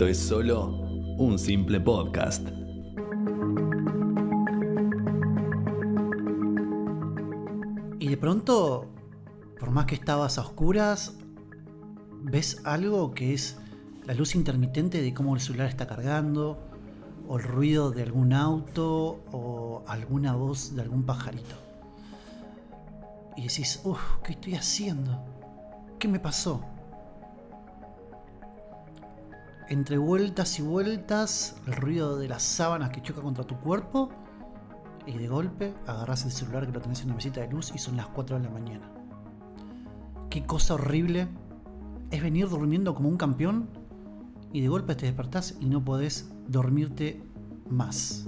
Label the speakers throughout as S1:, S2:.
S1: esto es solo un simple podcast.
S2: Y de pronto, por más que estabas a oscuras, ves algo que es la luz intermitente de cómo el celular está cargando, o el ruido de algún auto, o alguna voz de algún pajarito. Y decís, uff, ¿qué estoy haciendo? ¿Qué me pasó? Entre vueltas y vueltas, el ruido de las sábanas que chocan contra tu cuerpo, y de golpe agarras el celular que lo tenés en una mesita de luz y son las 4 de la mañana. Qué cosa horrible es venir durmiendo como un campeón y de golpe te despertás y no podés dormirte más.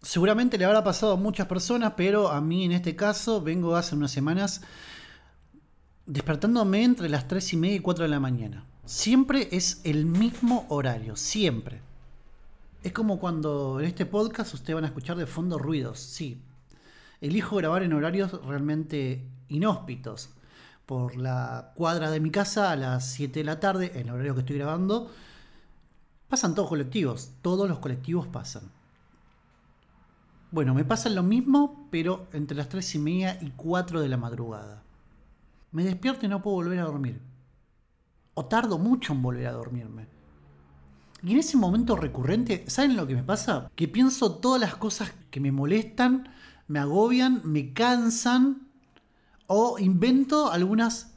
S2: Seguramente le habrá pasado a muchas personas, pero a mí en este caso vengo hace unas semanas despertándome entre las 3 y media y 4 de la mañana. Siempre es el mismo horario, siempre. Es como cuando en este podcast ustedes van a escuchar de fondo ruidos, sí. Elijo grabar en horarios realmente inhóspitos. Por la cuadra de mi casa a las 7 de la tarde, en el horario que estoy grabando, pasan todos colectivos, todos los colectivos pasan. Bueno, me pasa lo mismo, pero entre las 3 y media y 4 de la madrugada. Me despierto y no puedo volver a dormir. O tardo mucho en volver a dormirme. Y en ese momento recurrente, ¿saben lo que me pasa? Que pienso todas las cosas que me molestan, me agobian, me cansan, o invento algunas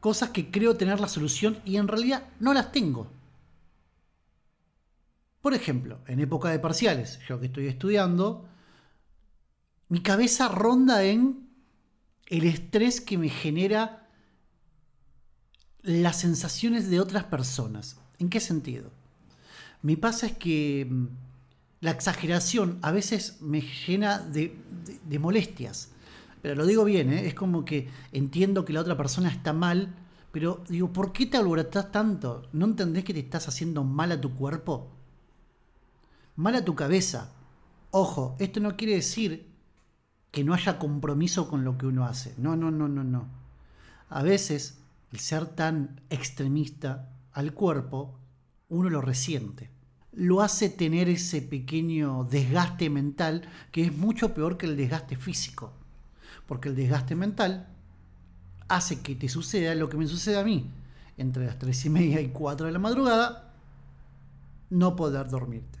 S2: cosas que creo tener la solución y en realidad no las tengo. Por ejemplo, en época de parciales, yo que estoy estudiando, mi cabeza ronda en el estrés que me genera las sensaciones de otras personas. ¿En qué sentido? Me pasa es que mm, la exageración a veces me llena de, molestias. Pero lo digo bien, ¿eh? es como que entiendo que la otra persona está mal, pero digo, ¿por qué te alborotas tanto? ¿No entendés que te estás haciendo mal a tu cuerpo? Mal a tu cabeza. Ojo, esto no quiere decir que no haya compromiso con lo que uno hace. No, no, no, no, no. A veces el ser tan extremista al cuerpo, uno lo resiente lo hace tener ese pequeño desgaste mental que es mucho peor que el desgaste físico. Porque el desgaste mental hace que te suceda lo que me sucede a mí. Entre las 3 y media y 4 de la madrugada, no poder dormirte.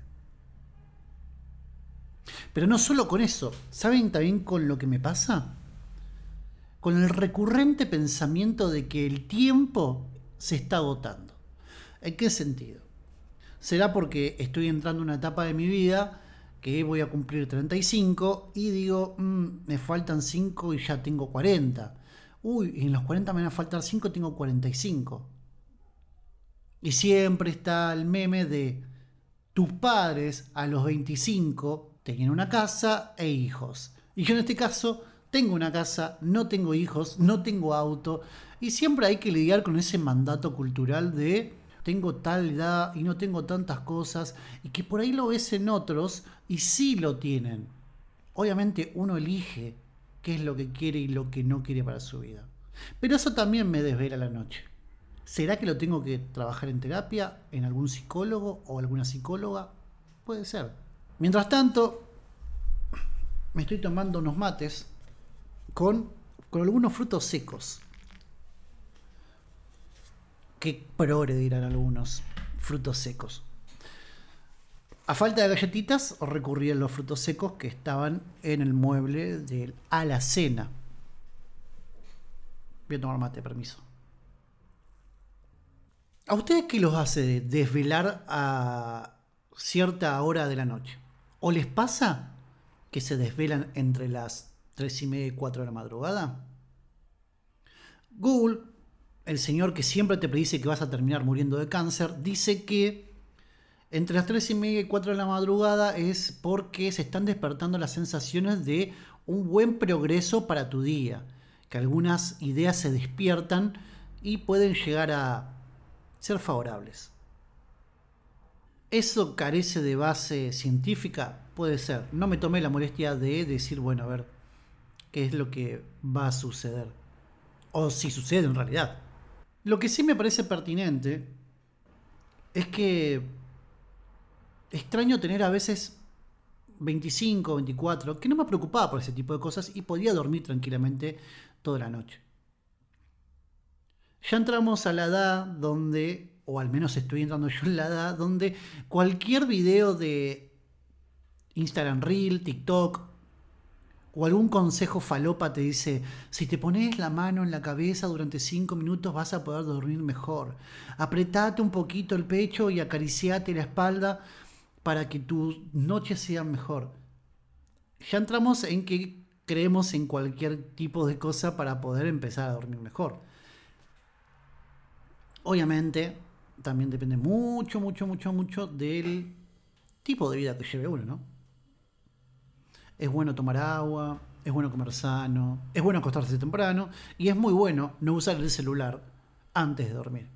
S2: Pero no solo con eso, ¿saben también con lo que me pasa? Con el recurrente pensamiento de que el tiempo se está agotando. ¿En qué sentido? será porque estoy entrando en una etapa de mi vida que voy a cumplir 35 y digo, mm, me faltan 5 y ya tengo 40. Uy, en los 40 me van a faltar 5, tengo 45. Y siempre está el meme de tus padres a los 25 tenían una casa e hijos. Y yo en este caso tengo una casa, no tengo hijos, no tengo auto. Y siempre hay que lidiar con ese mandato cultural de tengo tal edad y no tengo tantas cosas, y que por ahí lo ves en otros y sí lo tienen. Obviamente uno elige qué es lo que quiere y lo que no quiere para su vida. Pero eso también me desvela la noche. ¿Será que lo tengo que trabajar en terapia, en algún psicólogo o alguna psicóloga? Puede ser. Mientras tanto, me estoy tomando unos mates con, con algunos frutos secos. Qué progre dirán algunos. Frutos secos. A falta de galletitas, recurrí a los frutos secos que estaban en el mueble del alacena. Voy a tomar mate, permiso. ¿A ustedes qué los hace desvelar a cierta hora de la noche? ¿O les pasa que se desvelan entre las 3 y media y 4 de la madrugada? Google el señor que siempre te predice que vas a terminar muriendo de cáncer, dice que entre las 3 y media y 4 de la madrugada es porque se están despertando las sensaciones de un buen progreso para tu día, que algunas ideas se despiertan y pueden llegar a ser favorables. ¿Eso carece de base científica? Puede ser. No me tomé la molestia de decir, bueno, a ver, qué es lo que va a suceder. O si sucede en realidad. Lo que sí me parece pertinente es que extraño tener a veces 25, 24, que no me preocupaba por ese tipo de cosas y podía dormir tranquilamente toda la noche. Ya entramos a la edad donde, o al menos estoy entrando yo en la edad, donde cualquier video de Instagram Reel, TikTok o algún consejo falopa te dice, si te pones la mano en la cabeza durante 5 minutos vas a poder dormir mejor. Apretate un poquito el pecho y acariciate la espalda para que tus noches sean mejor. Ya entramos en que creemos en cualquier tipo de cosa para poder empezar a dormir mejor. Obviamente, también depende mucho, mucho, mucho, mucho del tipo de vida que lleve uno, ¿no? Es bueno tomar agua, es bueno comer sano, es bueno acostarse temprano y es muy bueno no usar el celular antes de dormir.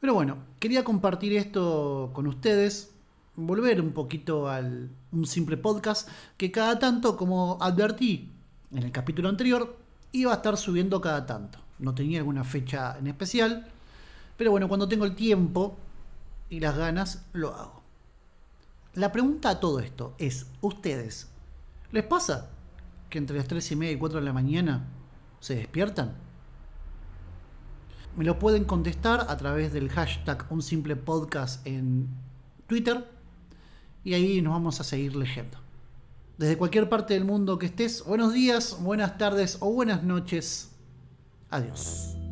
S2: Pero bueno, quería compartir esto con ustedes, volver un poquito al un simple podcast que cada tanto, como advertí en el capítulo anterior, iba a estar subiendo cada tanto. No tenía alguna fecha en especial, pero bueno, cuando tengo el tiempo y las ganas, lo hago. La pregunta a todo esto es, ¿ustedes les pasa que entre las 3 y media y 4 de la mañana se despiertan? Me lo pueden contestar a través del hashtag un simple podcast en Twitter y ahí nos vamos a seguir leyendo. Desde cualquier parte del mundo que estés, buenos días, buenas tardes o buenas noches. Adiós.